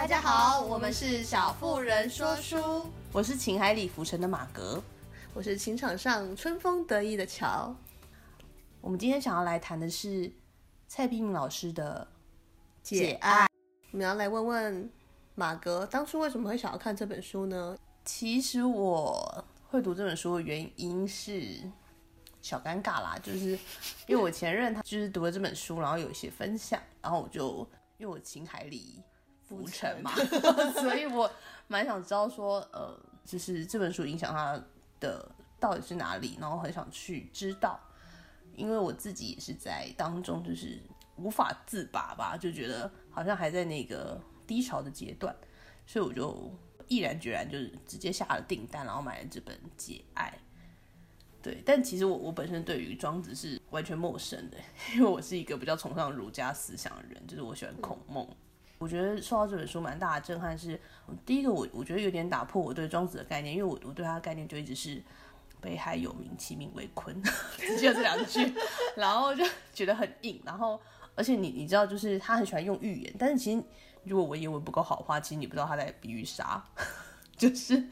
大家好，我们是小妇人说书，我是情海里浮沉的马格，我是情场上春风得意的乔。我们今天想要来谈的是蔡碧明老师的《解爱》，我们要来问问马格，当初为什么会想要看这本书呢？其实我会读这本书的原因是小尴尬啦，就是因为我前任他就是读了这本书，然后有一些分享，然后我就因为我情海里浮沉嘛，所以我蛮想知道说，呃，就是这本书影响他的到底是哪里，然后很想去知道，因为我自己也是在当中就是无法自拔吧，就觉得好像还在那个低潮的阶段，所以我就毅然决然就是直接下了订单，然后买了这本《解爱》。对，但其实我我本身对于庄子是完全陌生的，因为我是一个比较崇尚儒家思想的人，就是我喜欢孔孟。嗯、我觉得受到这本书蛮大的震撼是，第一个我我觉得有点打破我对庄子的概念，因为我我对他的概念就一直是北海有名，其名为鲲，只记得这两句，然后就觉得很硬。然后而且你你知道，就是他很喜欢用寓言，但是其实如果文言文不够好的话，其实你不知道他在比喻啥。就是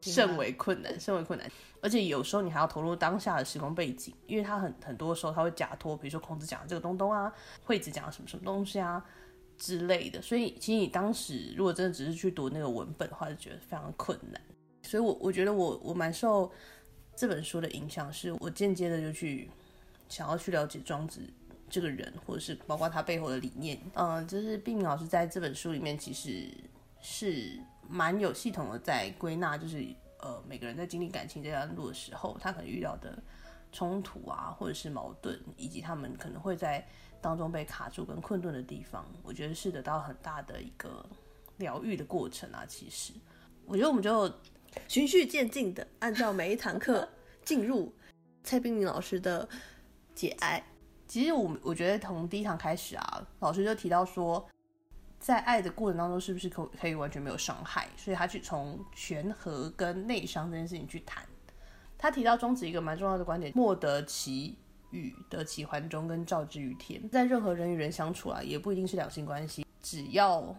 甚为困难，甚为困难，而且有时候你还要投入当下的时空背景，因为他很很多时候他会假托，比如说孔子讲的这个东东啊，惠子讲的什么什么东西啊之类的，所以其实你当时如果真的只是去读那个文本的话，就觉得非常困难。所以我我觉得我我蛮受这本书的影响，是我间接的就去想要去了解庄子这个人，或者是包括他背后的理念。嗯，就是毕明老师在这本书里面其实是。蛮有系统的在归纳，就是呃每个人在经历感情这段路的时候，他可能遇到的冲突啊，或者是矛盾，以及他们可能会在当中被卡住跟困顿的地方，我觉得是得到很大的一个疗愈的过程啊。其实，我觉得我们就循序渐进的按照每一堂课 进入蔡璧名老师的解爱。其实我我觉得从第一堂开始啊，老师就提到说。在爱的过程当中，是不是可可以完全没有伤害？所以他去从权衡跟内伤这件事情去谈。他提到中子一个蛮重要的观点：莫得其与，得其环中，跟照之于天。在任何人与人相处啊，也不一定是两性关系，只要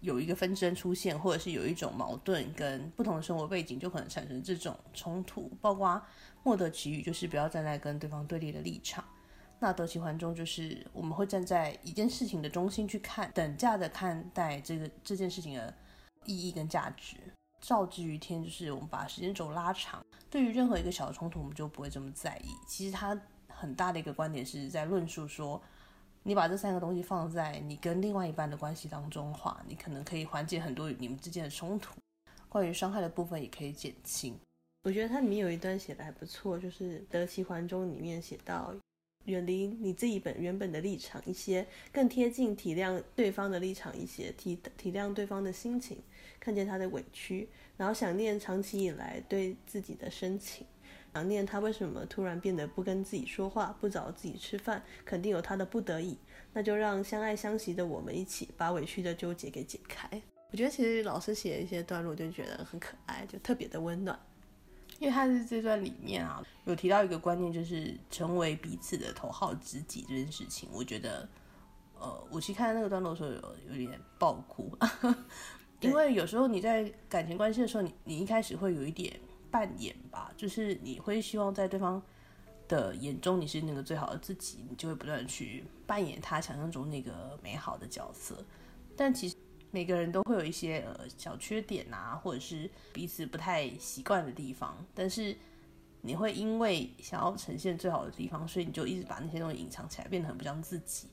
有一个纷争出现，或者是有一种矛盾跟不同的生活背景，就可能产生这种冲突。包括莫得其与，就是不要站在跟对方对立的立场。那得其环中，就是我们会站在一件事情的中心去看，等价的看待这个这件事情的意义跟价值。照之于天，就是我们把时间轴拉长，对于任何一个小冲突，我们就不会这么在意。其实他很大的一个观点是在论述说，你把这三个东西放在你跟另外一半的关系当中的话，你可能可以缓解很多你们之间的冲突，关于伤害的部分也可以减轻。我觉得它里面有一段写的还不错，就是得其环中里面写到。远离你自己本原本的立场一些，更贴近体谅对方的立场一些，体体谅对方的心情，看见他的委屈，然后想念长期以来对自己的深情，想念他为什么突然变得不跟自己说话，不找自己吃饭，肯定有他的不得已，那就让相爱相惜的我们一起把委屈的纠结给解开。我觉得其实老师写的一些段落就觉得很可爱，就特别的温暖。因为他是这段里面啊，有提到一个观念，就是成为彼此的头号知己这件事情。我觉得，呃，我去看那个段落的时候有有点爆哭，因为有时候你在感情关系的时候，你你一开始会有一点扮演吧，就是你会希望在对方的眼中你是那个最好的自己，你就会不断去扮演他想象中那个美好的角色，但其实。每个人都会有一些呃小缺点啊，或者是彼此不太习惯的地方，但是你会因为想要呈现最好的地方，所以你就一直把那些东西隐藏起来，变得很不像自己。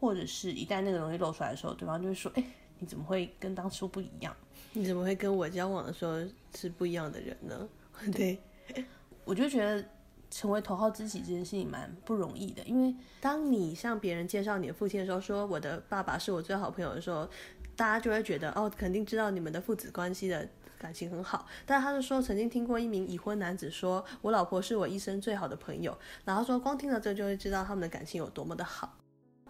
或者是一旦那个东西露出来的时候，对方就会说：“哎，你怎么会跟当初不一样？你怎么会跟我交往的时候是不一样的人呢？” 对，我就觉得成为头号知己这件事情蛮不容易的，因为当你向别人介绍你的父亲的时候，说我的爸爸是我最好朋友的时候。大家就会觉得哦，肯定知道你们的父子关系的感情很好。但他是说，曾经听过一名已婚男子说：“我老婆是我一生最好的朋友。”然后说，光听了这就会知道他们的感情有多么的好。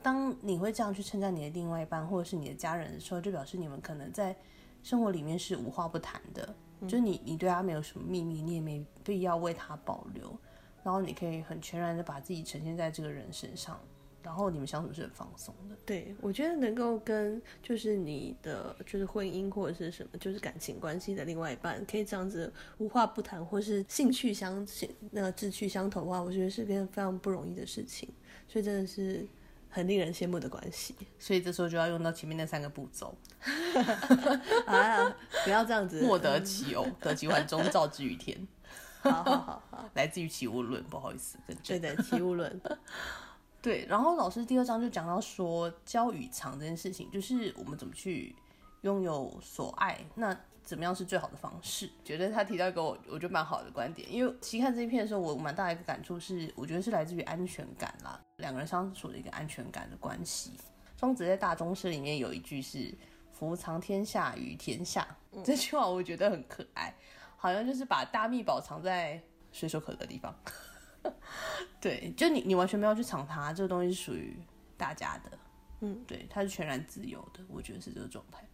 当你会这样去称赞你的另外一半或者是你的家人的时候，就表示你们可能在生活里面是无话不谈的。嗯、就是你，你对他没有什么秘密，你也没必要为他保留。然后你可以很全然的把自己呈现在这个人身上，然后你们相处是很放松的。对，我觉得能够跟就是你的就是婚姻或者是什么就是感情关系的另外一半可以这样子无话不谈，或是兴趣相那个志趣相投的话，我觉得是件非常不容易的事情。所以真的是很令人羡慕的关系。所以这时候就要用到前面那三个步骤。啊，不要这样子。莫得其偶，得其环中，造之于天。好好好好，来自于《齐物论》，不好意思，对对，《齐物论》。对，然后老师第二章就讲到说，交与藏这件事情，就是我们怎么去拥有所爱，那怎么样是最好的方式？觉得他提到一个我我觉得蛮好的观点，因为其实看这一片的时候，我蛮大的一个感触是，我觉得是来自于安全感啦，两个人相处的一个安全感的关系。庄子在大宗师里面有一句是“夫藏天下于天下”，这句话我觉得很可爱，好像就是把大秘宝藏在随手可得的地方。对，就你，你完全没有去藏它，这个东西是属于大家的，嗯，对，它是全然自由的，我觉得是这个状态。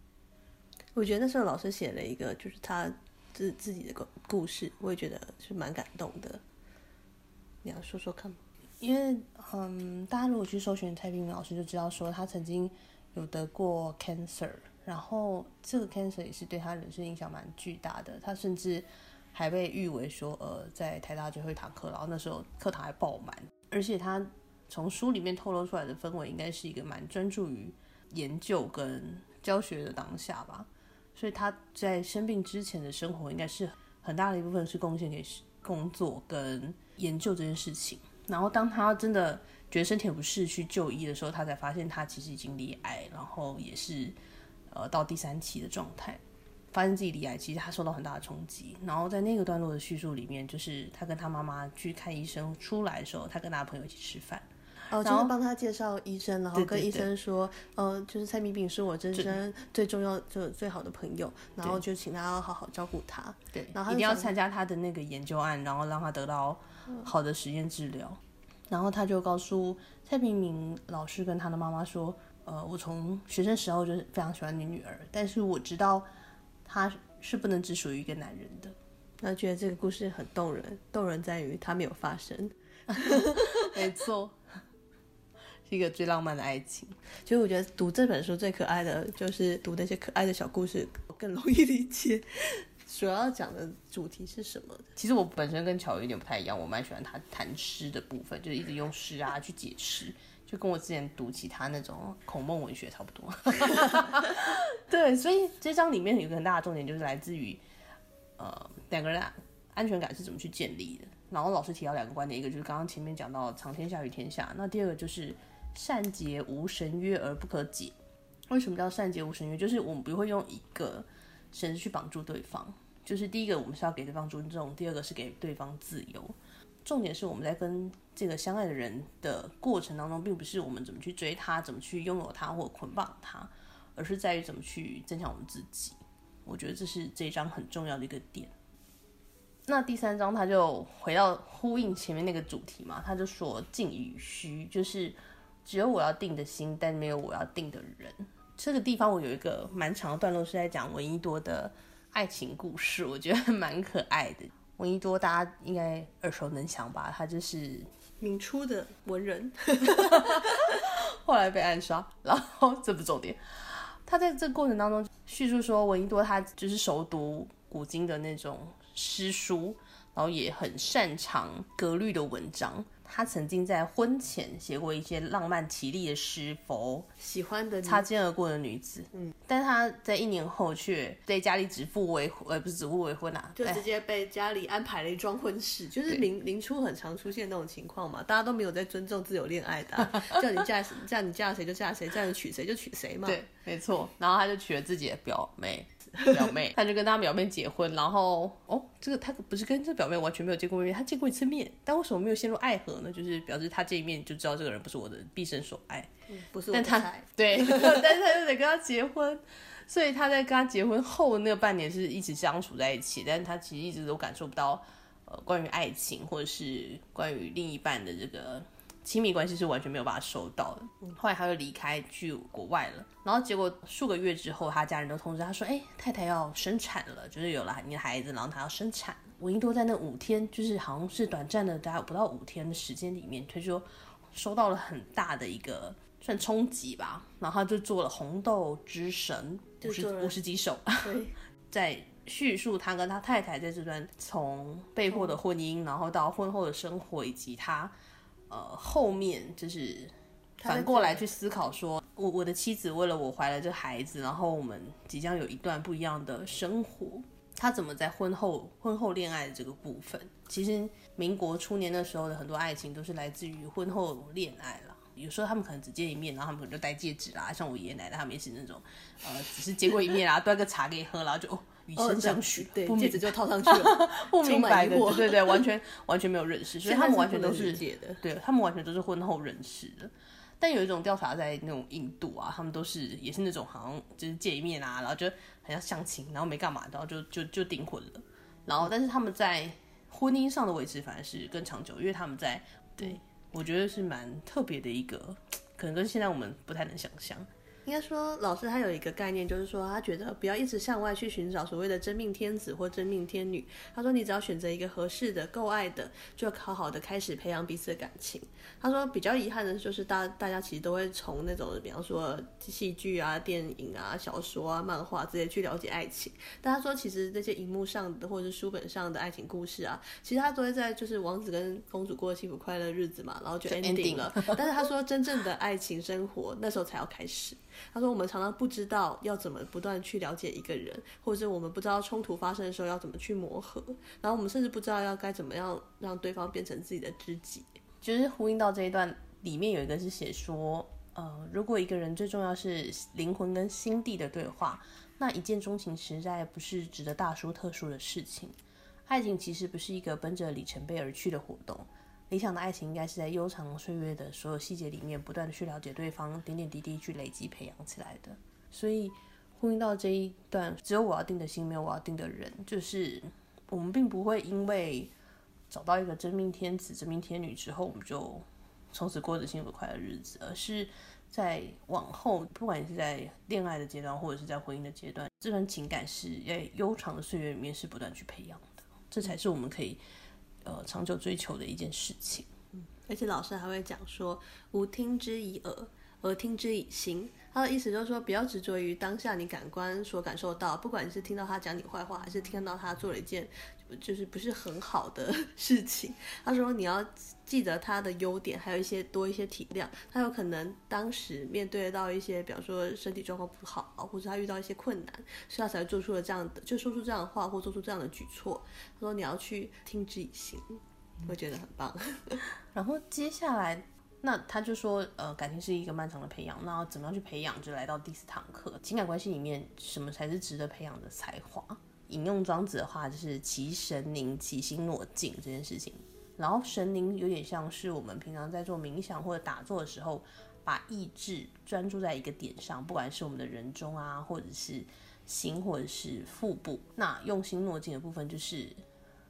我觉得那时候老师写了一个，就是他自自己的个故事，我也觉得是蛮感动的。你要说说看吗？因为，嗯，大家如果去搜寻蔡璧名老师，就知道说他曾经有得过 cancer，然后这个 cancer 也是对他人生影响蛮巨大的，他甚至。还被誉为说，呃，在台大最后一堂课，然后那时候课堂还爆满，而且他从书里面透露出来的氛围，应该是一个蛮专注于研究跟教学的当下吧。所以他在生病之前的生活，应该是很大的一部分是贡献给工作跟研究这件事情。然后当他真的觉得身体不适去就医的时候，他才发现他其实已经罹癌，然后也是呃到第三期的状态。发现自己罹癌，其实他受到很大的冲击。然后在那个段落的叙述里面，就是他跟他妈妈去看医生出来的时候，他跟他朋友一起吃饭，哦，就是帮他介绍医生，然后跟医生说，呃，就是蔡明炳是我真正最重要、就最好的朋友，然后就请他要好好照顾他，对，然后一定要参加他的那个研究案，然后让他得到好的实验治疗。嗯、然后他就告诉蔡明明老师跟他的妈妈说，呃，我从学生时候就是非常喜欢你女儿，但是我知道。她是不能只属于一个男人的，那觉得这个故事很动人，动人在于他没有发生，没错，是一个最浪漫的爱情。所以我觉得读这本书最可爱的就是读那些可爱的小故事，更容易理解 主要讲的主题是什么。其实我本身跟乔有点不太一样，我蛮喜欢他谈诗的部分，就是一直用诗啊去解释。就跟我之前读其他那种孔孟文学差不多，对，所以这章里面有个很大的重点，就是来自于呃两个人的安全感是怎么去建立的。然后老师提到两个观点，一个就是刚刚前面讲到长天下于天下，那第二个就是善结无绳约而不可解。为什么叫善结无绳约？就是我们不会用一个绳子去绑住对方，就是第一个我们是要给对方尊重，第二个是给对方自由。重点是我们在跟这个相爱的人的过程当中，并不是我们怎么去追他，怎么去拥有他或捆绑他，而是在于怎么去增强我们自己。我觉得这是这一章很重要的一个点。那第三章他就回到呼应前面那个主题嘛，他就说静与虚，就是只有我要定的心，但没有我要定的人。这个地方我有一个蛮长的段落是在讲闻一多的爱情故事，我觉得蛮可爱的。闻一多，大家应该耳熟能详吧？他就是明初的文人，后来被暗杀，然后这不重点。他在这个过程当中叙述说，闻一多他就是熟读古今的那种诗书，然后也很擅长格律的文章。他曾经在婚前写过一些浪漫绮丽的诗，否喜欢的擦肩而过的女子。嗯，但他在一年后却对家里指腹为婚，呃，不是指腹为婚啊，就直接被家里安排了一桩婚事。就是明明初很常出现那种情况嘛，大家都没有在尊重自由恋爱的，啊，叫你嫁叫你嫁谁就嫁谁，叫你娶谁就娶谁嘛。对，没错。然后他就娶了自己的表妹。表妹，他就跟他表妹结婚，然后哦，这个他不是跟这表妹完全没有见过面，他见过一次面，但为什么没有陷入爱河呢？就是表示他这一面就知道这个人不是我的毕生所爱，嗯、不是我的菜。但他对，但是他又得跟他结婚，所以他在跟他结婚后的那半年是一直相处在一起，但是他其实一直都感受不到呃关于爱情或者是关于另一半的这个。亲密关系是完全没有办法收到的。后来他就离开去国外了，然后结果数个月之后，他家人都通知他说：“哎，太太要生产了，就是有了你的孩子，然后他要生产。”闻一多在那五天，就是好像是短暂的，大概不到五天的时间里面，他就说：“受到了很大的一个算冲击吧，然后他就做了红豆之神五十五十几首，对，在叙述他跟他太太在这段从被迫的婚姻，然后到婚后的生活，以及他呃后面就是反过来去思考说，我我的妻子为了我怀了这孩子，然后我们即将有一段不一样的生活。他怎么在婚后婚后恋爱的这个部分？其实民国初年的时候的很多爱情都是来自于婚后恋爱了。有时候他们可能只见一面，然后他们可能就戴戒指啦。像我爷爷奶奶他们也是那种，呃，只是见过一面啊，端个茶给你喝，然后就哦以身相许，哦、对，不戒指就套上去了，不明白的，对对对，完全 完全没有认识，所以他们完全都是，是对他们完全都是婚后认识的。但有一种调查在那种印度啊，他们都是也是那种好像就是见一面啊，然后就很像相亲，然后没干嘛，然后就就就订婚了。然后但是他们在婚姻上的维持反而是更长久，因为他们在对、嗯、我觉得是蛮特别的一个，可能跟现在我们不太能想象。应该说，老师他有一个概念，就是说他觉得不要一直向外去寻找所谓的真命天子或真命天女。他说，你只要选择一个合适的、够爱的，就好好的开始培养彼此的感情。他说，比较遗憾的就是大大家其实都会从那种，比方说戏剧啊、电影啊、小说啊、漫画这些去了解爱情。但他说，其实这些荧幕上的或者是书本上的爱情故事啊，其实他都会在就是王子跟公主过幸福快乐的日子嘛，然后就 ending 了。但是他说，真正的爱情生活那时候才要开始。他说：“我们常常不知道要怎么不断去了解一个人，或者是我们不知道冲突发生的时候要怎么去磨合，然后我们甚至不知道要该怎么样让对方变成自己的知己。”就是呼应到这一段里面有一个是写说，呃，如果一个人最重要是灵魂跟心地的对话，那一见钟情实在不是值得大书特书的事情。爱情其实不是一个奔着里程碑而去的活动。理想的爱情应该是在悠长岁月的所有细节里面，不断的去了解对方，点点滴滴去累积培养起来的。所以呼应到这一段，只有我要定的心，没有我要定的人，就是我们并不会因为找到一个真命天子、真命天女之后，我们就从此过着幸福快乐的日子，而是在往后，不管你是在恋爱的阶段，或者是在婚姻的阶段，这段情感是在悠长的岁月里面是不断去培养的，这才是我们可以。呃，长久追求的一件事情，嗯，而且老师还会讲说，吾听之以耳，耳听之以心。他的意思就是说，不要执着于当下你感官所感受到，不管你是听到他讲你坏话，还是听到他做了一件就是不是很好的 事情。他说你要记得他的优点，还有一些多一些体谅。他有可能当时面对到一些，比方说身体状况不好，或者他遇到一些困难，所以他才做出了这样的，就说出这样的话，或做出这样的举措。他说你要去听之以行，我觉得很棒。然后接下来。那他就说，呃，感情是一个漫长的培养，那怎么样去培养？就来到第四堂课，情感关系里面，什么才是值得培养的才华？引用庄子的话，就是其神宁，其心若镜这件事情。然后神宁有点像是我们平常在做冥想或者打坐的时候，把意志专注在一个点上，不管是我们的人中啊，或者是心，或者是腹部。那用心若镜的部分就是。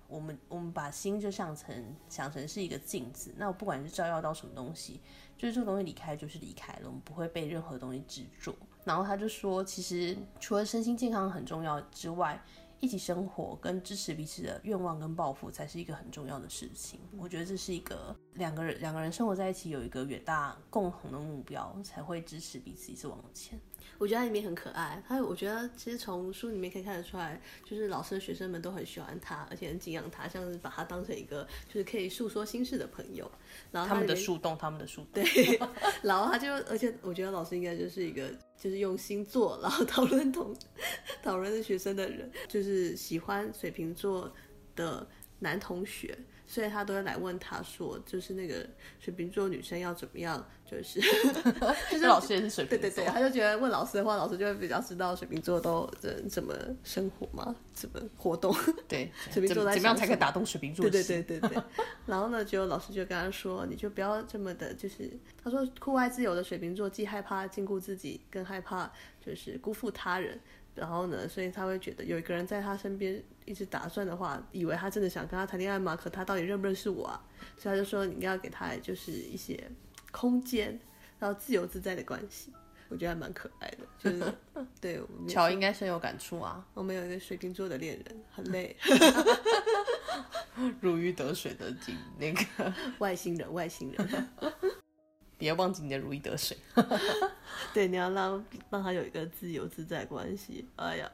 我们我们把心就想成想成是一个镜子，那我不管是照耀到什么东西，就是这个东西离开就是离开了，我们不会被任何东西执着。然后他就说，其实除了身心健康很重要之外，一起生活跟支持彼此的愿望跟抱负才是一个很重要的事情。我觉得这是一个两个人两个人生活在一起有一个远大共同的目标，才会支持彼此一直往前。我觉得他里面很可爱，他我觉得其实从书里面可以看得出来，就是老师的学生们都很喜欢他，而且很敬仰他，像是把他当成一个就是可以诉说心事的朋友。然后他，他们的树洞，他们的树洞。对，然后他就，而且我觉得老师应该就是一个就是用心做，然 后讨论同 讨论的学生的人，就是喜欢水瓶座的男同学。所以他都会来问他说，就是那个水瓶座女生要怎么样，就是 就是老师也是水瓶座，对对对，他就觉得问老师的话，老师就会比较知道水瓶座都怎怎么生活嘛，怎么活动，对，水瓶座在怎么样才可以打动水瓶座？对对对对对。然后呢，就老师就跟他说，你就不要这么的，就是他说酷爱自由的水瓶座既害怕禁锢自己，更害怕就是辜负他人。然后呢，所以他会觉得有一个人在他身边一直打算的话，以为他真的想跟他谈恋爱吗？可他到底认不认识我啊？所以他就说你要给他就是一些空间，然后自由自在的关系。我觉得还蛮可爱的，就是对。乔应该深有感触啊。我们有一个水瓶座的恋人，很累，如鱼得水的景那个外星人，外星人。别忘记你的如鱼得水。对，你要让让他有一个自由自在关系。哎呀，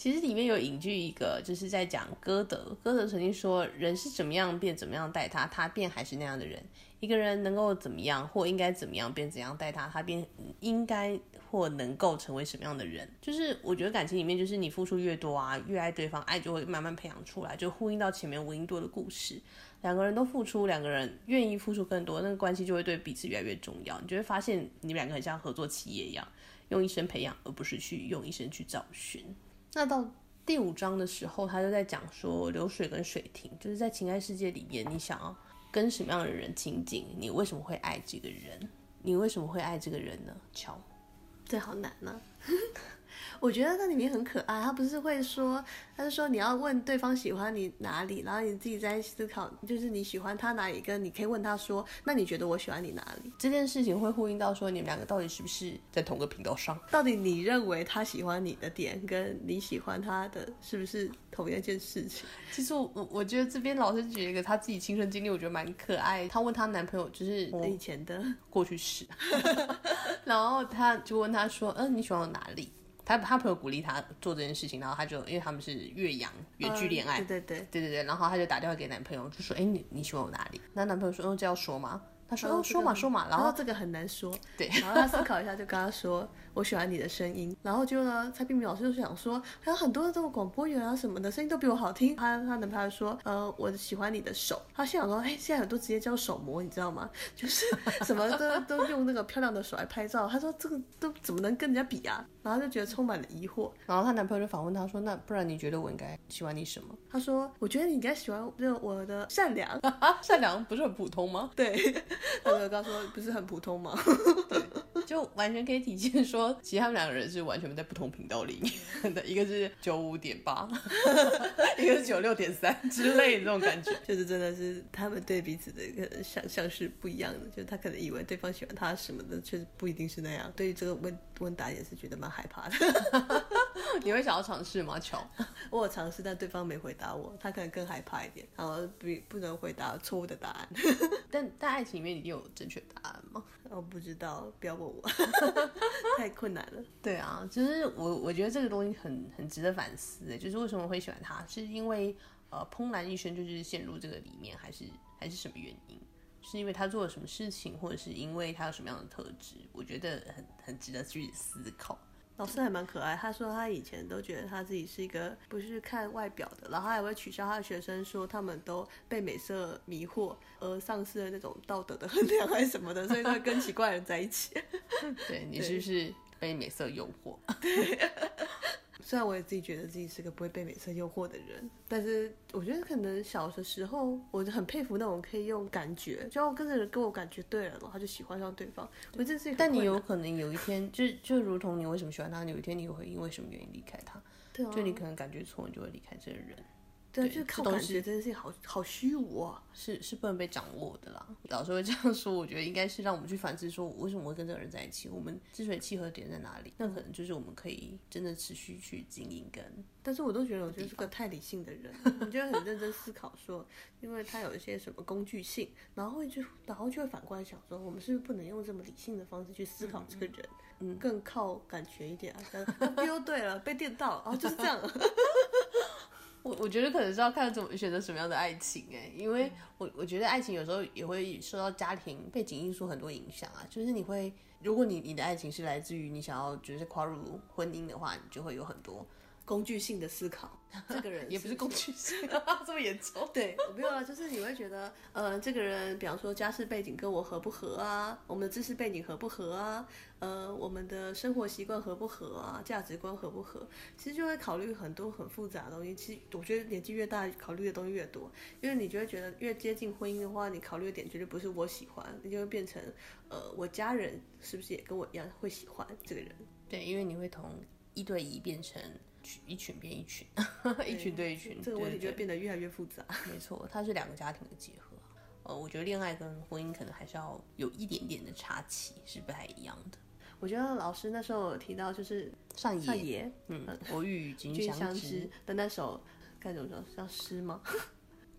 其实里面有引句一个，就是在讲歌德。歌德曾经说，人是怎么样便怎么样待他，他便还是那样的人。一个人能够怎么样或应该怎么样便怎样待他，他便应该或能够成为什么样的人。就是我觉得感情里面，就是你付出越多啊，越爱对方，爱就会慢慢培养出来，就呼应到前面闻一多的故事。两个人都付出，两个人愿意付出更多，那个关系就会对彼此越来越重要。你就会发现，你们两个很像合作企业一样，用一生培养，而不是去用一生去找寻。那到第五章的时候，他就在讲说流水跟水停，就是在情爱世界里面，你想要跟什么样的人亲近？你为什么会爱这个人？你为什么会爱这个人呢？乔，这好难呢、我觉得那里面很可爱，他不是会说，他是说你要问对方喜欢你哪里，然后你自己在思考，就是你喜欢他哪里，跟你可以问他说，那你觉得我喜欢你哪里？这件事情会呼应到说，你们两个到底是不是在同个频道上？到底你认为他喜欢你的点，跟你喜欢他的是不是同一件事情？其实我我觉得这边老师举一个他自己亲身经历，我觉得蛮可爱。他问他男朋友，就是以前的过去式，然后他就问他说，嗯，你喜欢我哪里？他他朋友鼓励他做这件事情，然后他就因为他们是越洋远距恋爱，对对对对对对，然后他就打电话给男朋友，就说：“哎，你你喜欢我哪里？”那男朋友说：“哦，这要说吗？”他说：“哦，说嘛说嘛。”然后这个很难说，对，然后他思考一下，就跟他说。我喜欢你的声音，然后就呢，蔡冰明老师就想说，还有很多的这种广播员啊什么的声音都比我好听。他他男朋友说，呃，我喜欢你的手。他心想说，哎，现在很多直接叫手模，你知道吗？就是什么都都用那个漂亮的手来拍照。他说这个都怎么能跟人家比啊？然后就觉得充满了疑惑。然后她男朋友就反问她说，那不然你觉得我应该喜欢你什么？她说，我觉得你应该喜欢就我的善良。善良不是很普通吗？对，他就刚说不是很普通吗？对。就完全可以体现说，其实他们两个人是完全在不同频道里面的，一个是九五点八，一个是九六点三之类的这种感觉，就是真的是他们对彼此的一个想象是不一样的，就是他可能以为对方喜欢他什么的，确实不一定是那样。对于这个问问答也是觉得蛮害怕的。你会想要尝试吗？乔，我有尝试，但对方没回答我，他可能更害怕一点，然后不不能回答错误的答案。但在爱情里面，一定有正确答案吗？我不知道，不要问我，太困难了。对啊，就是我我觉得这个东西很很值得反思，就是为什么会喜欢他，是因为呃怦然一生就是陷入这个里面，还是还是什么原因？是因为他做了什么事情，或者是因为他有什么样的特质？我觉得很很值得去思考。老师还蛮可爱，他说他以前都觉得他自己是一个不是看外表的，然后他还会取笑他的学生说他们都被美色迷惑而丧失了那种道德的衡量还是什么的，所以他会跟奇怪的人在一起。对，你是不是被美色诱惑？对。虽然我也自己觉得自己是个不会被美色诱惑的人，但是我觉得可能小的时候，我就很佩服那种可以用感觉，就要跟着人跟我感觉对了，然后就喜欢上对方。我这是，但你有可能有一天，就就如同你为什么喜欢他，有一天你会因为什么原因离开他？对啊，就你可能感觉错，你就会离开这个人。对，就是靠感觉，这件事情好好虚无啊，是是不能被掌握的啦。老师会这样说，我觉得应该是让我们去反思，说为什么会跟这个人在一起，我们之所以契合点在哪里，那可能就是我们可以真的持续去经营跟。但是我都觉得，我就是个太理性的人，我就会很认真思考说，因为他有一些什么工具性，然后会就然后就会反过来想说，我们是不是不能用这么理性的方式去思考这个人，嗯，更靠感觉一点啊？丢对了，被电到，然后就是这样。我我觉得可能是要看怎么选择什么样的爱情哎，因为我我觉得爱情有时候也会受到家庭背景因素很多影响啊，就是你会，如果你你的爱情是来自于你想要就是跨入婚姻的话，你就会有很多。工具性的思考，这个人也不是工具性，这么严重。对，我没有啊，就是你会觉得，呃，这个人，比方说家世背景跟我合不合啊，我们的知识背景合不合啊，呃，我们的生活习惯合不合啊，价值观合不合，其实就会考虑很多很复杂的东西。其实我觉得年纪越大，考虑的东西越多，因为你就会觉得越接近婚姻的话，你考虑的点绝对不是我喜欢，你就会变成，呃，我家人是不是也跟我一样会喜欢这个人？对，因为你会从一对一变成。一群变一群，一群对一群，这个问题就会变得越来越复杂。没错，它是两个家庭的结合。呃，我觉得恋爱跟婚姻可能还是要有一点点的差期，是不太一样的。我觉得老师那时候有提到就是上野，上野，嗯，我与君相知的那首该怎么说？像诗吗？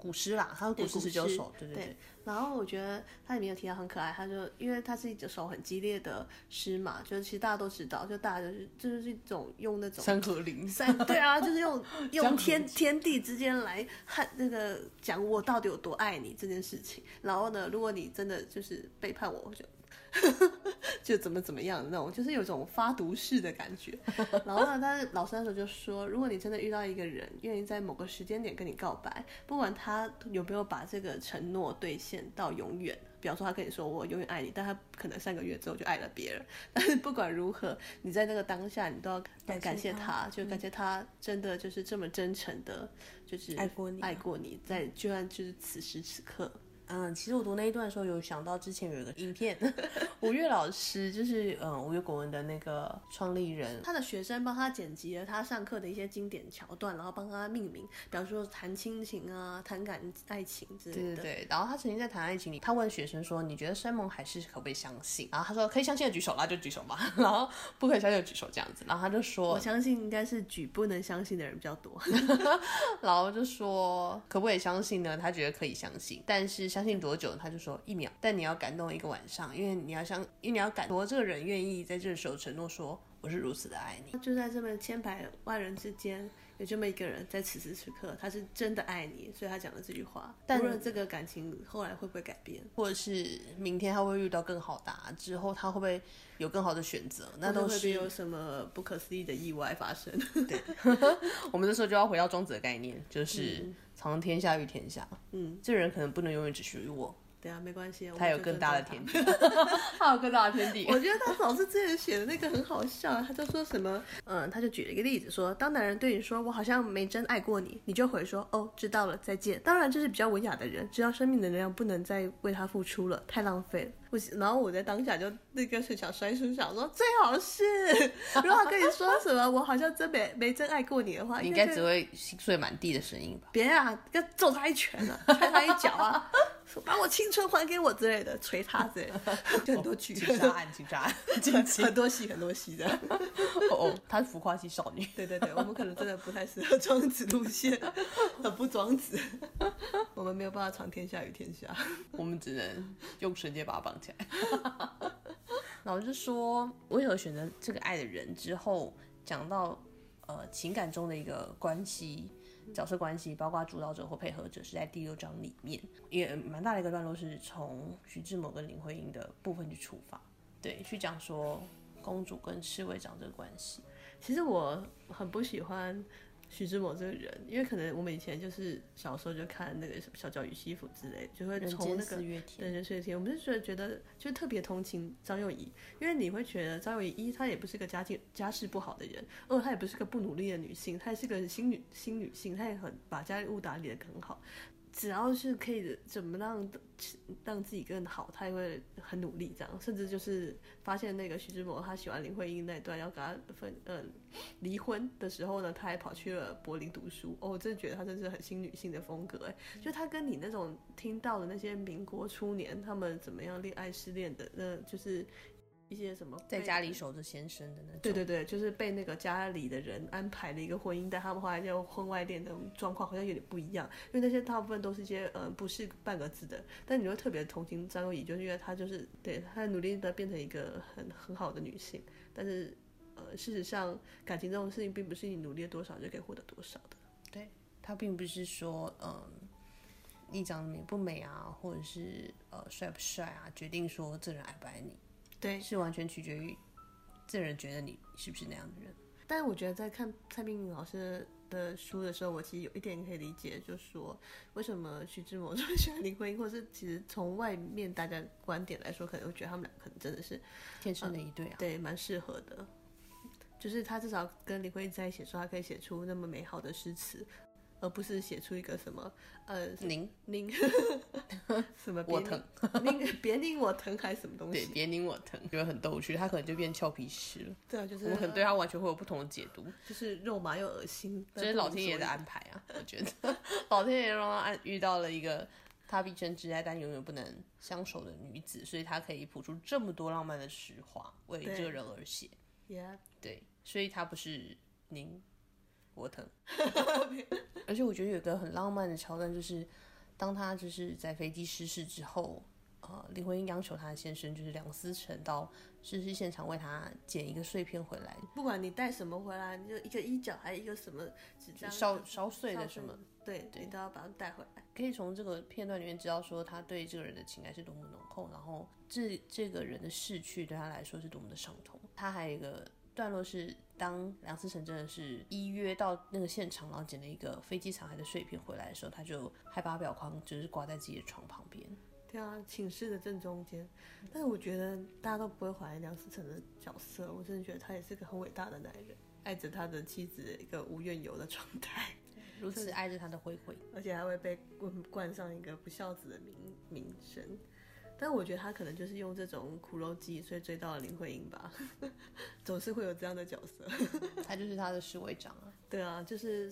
古诗啦，他的古诗十九首，对对对。然后我觉得它里面有提到很可爱，他就因为他是一首很激烈的诗嘛，就是其实大家都知道，就大家就是就是一种用那种山河林，山对啊，就是用用天天地之间来和那个讲我到底有多爱你这件事情。然后呢，如果你真的就是背叛我，我就。就怎么怎么样那种，就是有种发毒誓的感觉。然后呢，但是老师那时候就说，如果你真的遇到一个人，愿意在某个时间点跟你告白，不管他有没有把这个承诺兑现到永远，比方说他跟你说我永远爱你，但他可能三个月之后就爱了别人。但是不管如何，你在那个当下，你都要感谢他，就感谢他真的就是这么真诚的，就是爱过你，爱过你，在就算就是此时此刻。嗯，其实我读那一段的时候，有想到之前有一个影片，吴越老师就是嗯吴越国文的那个创立人，他的学生帮他剪辑了他上课的一些经典桥段，然后帮他命名，比方说谈亲情啊，谈感爱情之类的。对对对。然后他曾经在谈爱情里，他问学生说：“你觉得山盟海誓可不可以相信？”然后他说：“可以相信的举手，那就举手嘛。”然后不可以相信的举手这样子。然后他就说：“我相信应该是举不能相信的人比较多。”然后就说：“可不可以相信呢？”他觉得可以相信，但是相。相信多久？他就说一秒，但你要感动一个晚上，因为你要相，因为你要感动这个人愿意在这时候承诺说我是如此的爱你。就在这么千百万人之间，有这么一个人在此时此刻，他是真的爱你，所以他讲了这句话。但无论这个感情后来会不会改变，或者是明天他会遇到更好的，之后他会不会有更好的选择，那都是会有什么不可思议的意外发生。对，我们这时候就要回到庄子的概念，就是。嗯藏天下，遇天下。嗯，这人可能不能永远只属于我。对啊，没关系，他有更大的天地，他有更大的天地。我觉得他老师之前写的那个很好笑，他就说什么，嗯，他就举了一个例子，说当男人对你说我好像没真爱过你，你就回说哦，知道了，再见。当然这是比较文雅的人，知道生命的能量不能再为他付出了，太浪费了。我然后我在当下就那个是想摔书，想说最好是，如果他跟你说什么我好像真没没真爱过你的话，你应该只会心碎满地的声音吧？别啊，要揍他一拳啊，踹他一脚啊。把我青春还给我之类的，捶他之类的，就很多剧，情杀案，情杀案，很多戏，很多戏的。哦，她是浮夸系少女。对对对，我们可能真的不太适合庄子路线，很不庄子。我们没有办法藏天下与天下，我们只能用绳结把它绑起来。然后就说为何选择这个爱的人之后，讲到呃情感中的一个关系。角色关系，包括主导者或配合者，是在第六章里面，也蛮大的一个段落，是从徐志摩跟林徽因的部分去出发，对，去讲说公主跟侍卫长这个关系。其实我很不喜欢。徐志摩这个人，因为可能我们以前就是小时候就看那个什么《小脚与西服》之类，就会从那个对人间四月天，我们是觉得觉得就特别同情张幼仪，因为你会觉得张幼仪一她也不是个家境家世不好的人，二她也不是个不努力的女性，她也是个新女新女性，她也很把家务打理得很好。只要是可以怎么让让自己更好，他也会很努力这样。甚至就是发现那个徐志摩他喜欢林徽因那段要跟他分嗯离婚的时候呢，他还跑去了柏林读书。哦，我真的觉得他真是很新女性的风格哎，就他跟你那种听到的那些民国初年他们怎么样恋爱失恋的，那就是。一些什么在家里守着先生的那种，对对对，就是被那个家里的人安排了一个婚姻，但他们后来就婚外恋的状况好像有点不一样，因为那些大部分都是一些嗯、呃、不是半个字的，但你会特别同情张幼仪，就是因为她就是对她努力的变成一个很很好的女性，但是呃事实上感情这种事情并不是你努力了多少就可以获得多少的，对，她并不是说嗯你长得美不美啊，或者是呃帅不帅啊，决定说这人爱不爱你。对，是完全取决于这人觉得你是不是那样的人。但是我觉得在看蔡明老师的书的时候，我其实有一点可以理解，就是说为什么徐志摩 这么喜欢林徽因，或是其实从外面大家观点来说，可能会觉得他们俩可能真的是天生的一对啊，嗯、对，蛮适合的。就是他至少跟林徽因在一起的时候，他可以写出那么美好的诗词。而不是写出一个什么呃，您您 什么我疼，您别拧我疼还是什么东西？对，别拧我疼，觉得很逗趣，他可能就变俏皮诗了。对啊，就是我可能对他完全会有不同的解读，就是肉麻又恶心。这是老天爷的安排啊，我觉得老天爷让他遇到了一个他毕生挚爱但永远不能相守的女子，所以他可以谱出这么多浪漫的诗话为这个人而写。Yeah，对，所以他不是您。我疼，而且我觉得有一个很浪漫的桥段，就是当他就是在飞机失事之后。呃，林徽因央求他的先生就是梁思成到失事现场为他捡一个碎片回来。不管你带什么回来，你就一个衣角还是一个什么纸张烧烧碎的什么，对对，你都要把它带回来。可以从这个片段里面知道说他对这个人的情感是多么浓厚，然后这这个人的逝去对他来说是多么的伤痛。他还有一个段落是，当梁思成真的是依约到那个现场，然后捡了一个飞机残骸的碎片回来的时候，他就还把表框就是挂在自己的床旁边。对啊，寝室的正中间。但是我觉得大家都不会怀疑梁思成的角色，我真的觉得他也是个很伟大的男人，爱着他的妻子一个无怨尤的状态，如此爱着他的灰灰，而且还会被冠冠上一个不孝子的名名声。但我觉得他可能就是用这种苦肉计，所以追到了林徽因吧，总是会有这样的角色。他就是他的侍卫长啊。对啊，就是，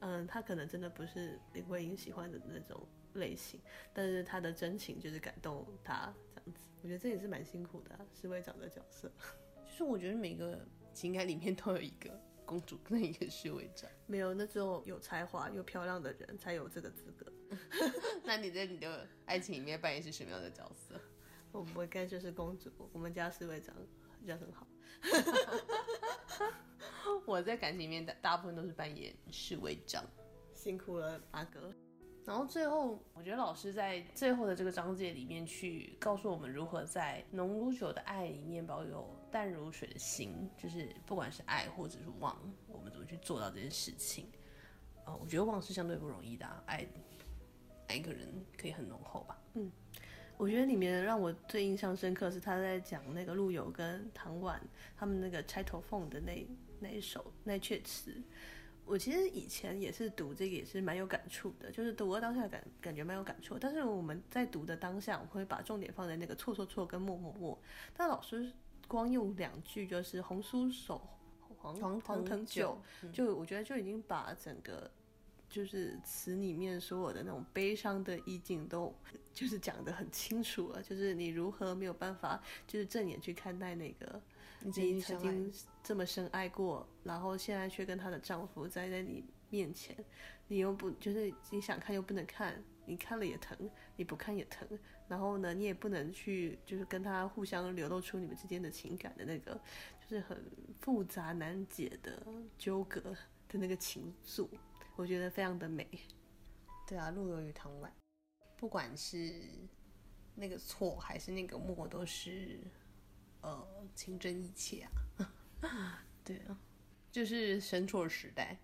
嗯，他可能真的不是林徽因喜欢的那种。类型，但是他的真情就是感动他这样子，我觉得这也是蛮辛苦的啊，侍卫长的角色。就是我觉得每个情感里面都有一个公主跟一个侍卫长，没有，那只有有才华又漂亮的人才有这个资格。那你在你的爱情里面扮演是什么样的角色？我不应该就是公主，我们家侍卫长人很好。我在感情里面大大部分都是扮演侍卫长，辛苦了阿哥。然后最后，我觉得老师在最后的这个章节里面去告诉我们如何在浓如酒的爱里面保有淡如水的心，就是不管是爱或者是忘，我们怎么去做到这件事情。我觉得忘是相对不容易的，爱爱一个人可以很浓厚吧。嗯，我觉得里面让我最印象深刻是他在讲那个陆游跟唐婉他们那个钗头凤的那那一首那阙词。我其实以前也是读这个，也是蛮有感触的，就是读了当下感感觉蛮有感触。但是我们在读的当下，我会把重点放在那个错错错跟默默默。但老师光用两句就是“红酥手黄黄黄藤酒”，就我觉得就已经把整个就是词里面所有的那种悲伤的意境都 就是讲得很清楚了。就是你如何没有办法就是正眼去看待那个。你曾经这么深爱过，然后现在却跟她的丈夫站在你面前，你又不就是你想看又不能看，你看了也疼，你不看也疼，然后呢，你也不能去就是跟他互相流露出你们之间的情感的那个，就是很复杂难解的纠葛的那个情愫，我觉得非常的美。对啊，陆游与唐婉，不管是那个错还是那个墨，都是。呃，情真意切啊，对啊，就是神错时代，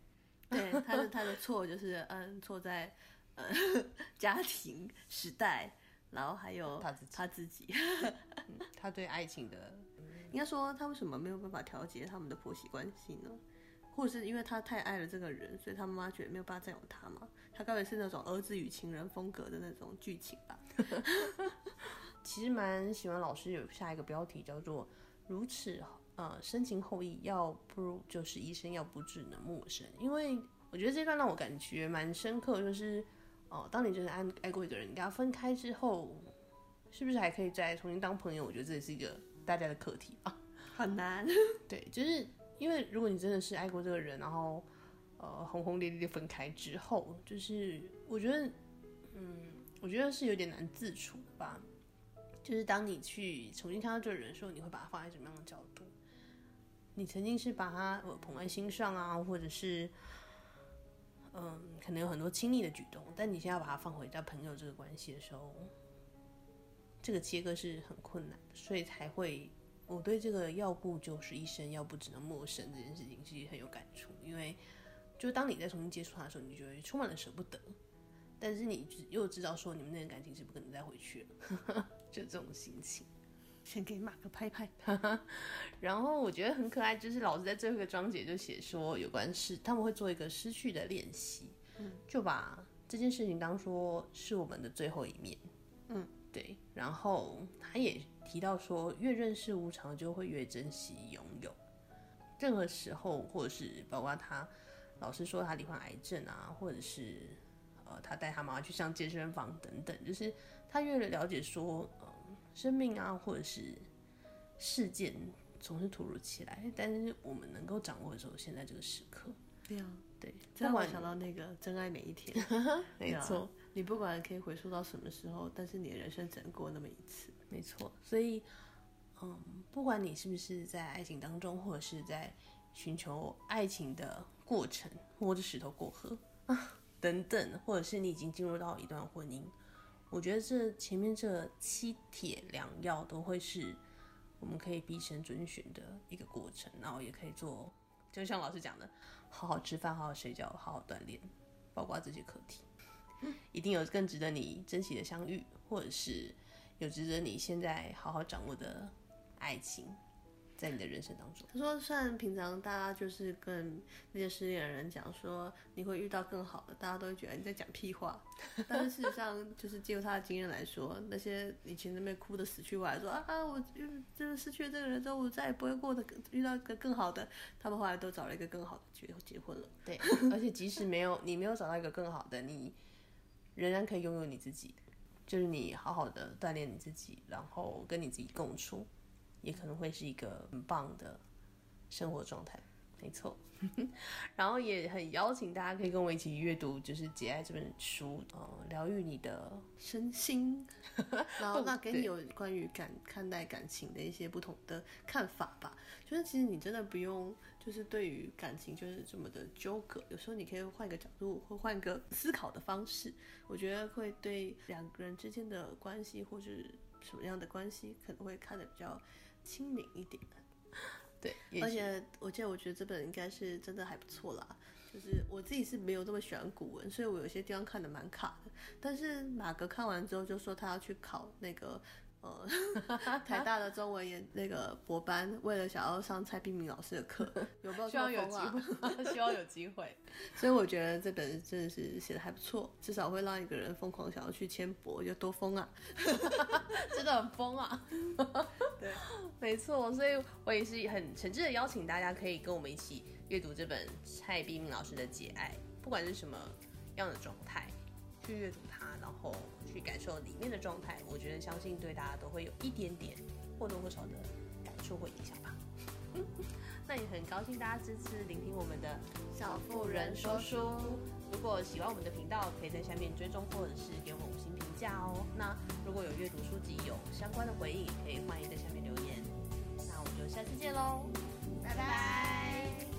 对，他的他的错就是嗯，错在呃 家庭时代，然后还有他自己，他自己，嗯、他对爱情的，应该说他为什么没有办法调节他们的婆媳关系呢？或者是因为他太爱了这个人，所以他妈妈觉得没有办法占有他嘛？他该不会是那种儿子与情人风格的那种剧情吧？其实蛮喜欢老师有下一个标题叫做“如此呃深情厚谊，要不如就是一生要不只能陌生”。因为我觉得这段让我感觉蛮深刻，就是哦、呃，当你真的爱爱过一个人，你跟他分开之后，是不是还可以再重新当朋友？我觉得这也是一个大家的课题啊，很难。对，就是因为如果你真的是爱过这个人，然后呃轰轰烈烈的分开之后，就是我觉得嗯，我觉得是有点难自处吧。就是当你去重新看到这个人的时候，你会把他放在什么样的角度？你曾经是把他捧在心上啊，或者是嗯，可能有很多亲密的举动，但你现在要把他放回到朋友这个关系的时候，这个切割是很困难的，所以才会我对这个要不就是一生，要不只能陌生这件事情其实很有感触，因为就是当你在重新接触他的时候，你就会充满了舍不得。但是你又知道说你们那个感情是不可能再回去了，就这种心情，先给马克拍拍。然后我觉得很可爱，就是老师在最后一个章节就写说，有关是他们会做一个失去的练习，嗯，就把这件事情当说是我们的最后一面，嗯，对。然后他也提到说，越认识无常，就会越珍惜拥有。任何时候，或者是包括他老师说他罹患癌症啊，或者是。呃，他带他妈妈去上健身房等等，就是他越了解说，嗯、呃，生命啊，或者是事件总是突如其来，但是我们能够掌握的时候，现在这个时刻，对啊，对，这让我想到那个真爱每一天，没错，你不管可以回溯到什么时候，但是你的人生只能过那么一次。没错，所以，嗯，不管你是不是在爱情当中，或者是在寻求爱情的过程，摸着石头过河啊等等，或者是你已经进入到一段婚姻，我觉得这前面这七帖良药都会是我们可以毕生遵循的一个过程，然后也可以做，就像老师讲的，好好吃饭，好好睡觉，好好锻炼，包括这些课题，一定有更值得你珍惜的相遇，或者是。有值得你现在好好掌握的爱情，在你的人生当中。他说，虽然平常大家就是跟那些失恋的人讲说你会遇到更好的，大家都会觉得你在讲屁话。但是事实上，就是借由他的经验来说，那些以前那边哭的死去活来说啊啊，我就是失去了这个人之后，我再也不会过得遇到一个更好的。他们后来都找了一个更好的结结婚了。对，而且即使没有你没有找到一个更好的，你仍然可以拥有你自己。就是你好好的锻炼你自己，然后跟你自己共处，也可能会是一个很棒的生活状态。没错，然后也很邀请大家可以跟我一起阅读，就是《节爱》这本书，呃，疗愈你的身心，然后那给你有关于感看待感情的一些不同的看法吧。就是其实你真的不用，就是对于感情就是这么的纠葛，有时候你可以换个角度，或换个思考的方式，我觉得会对两个人之间的关系，或是什么样的关系，可能会看得比较清明一点。对，而且我记得，我觉得这本应该是真的还不错啦。就是我自己是没有这么喜欢古文，所以我有些地方看得蛮卡的。但是马格看完之后就说他要去考那个。呃，台大的中文研那个博班，为了想要上蔡碧明老师的课，有没有、啊？希望有机会，希望有机会。所以我觉得这本真的是写的还不错，至少会让一个人疯狂想要去签博，就多疯啊！真的很疯啊！对，没错。所以我也是很诚挚的邀请大家，可以跟我们一起阅读这本蔡碧明老师的《节爱》，不管是什么样的状态。去阅读它，然后去感受里面的状态，我觉得相信对大家都会有一点点或多或少的感触或影响吧。那也很高兴大家支持聆听我们的小妇人说书。如果喜欢我们的频道，可以在下面追踪或者是给我们五星评价哦。那如果有阅读书籍有相关的回应，可以欢迎在下面留言。那我们就下次见喽。拜拜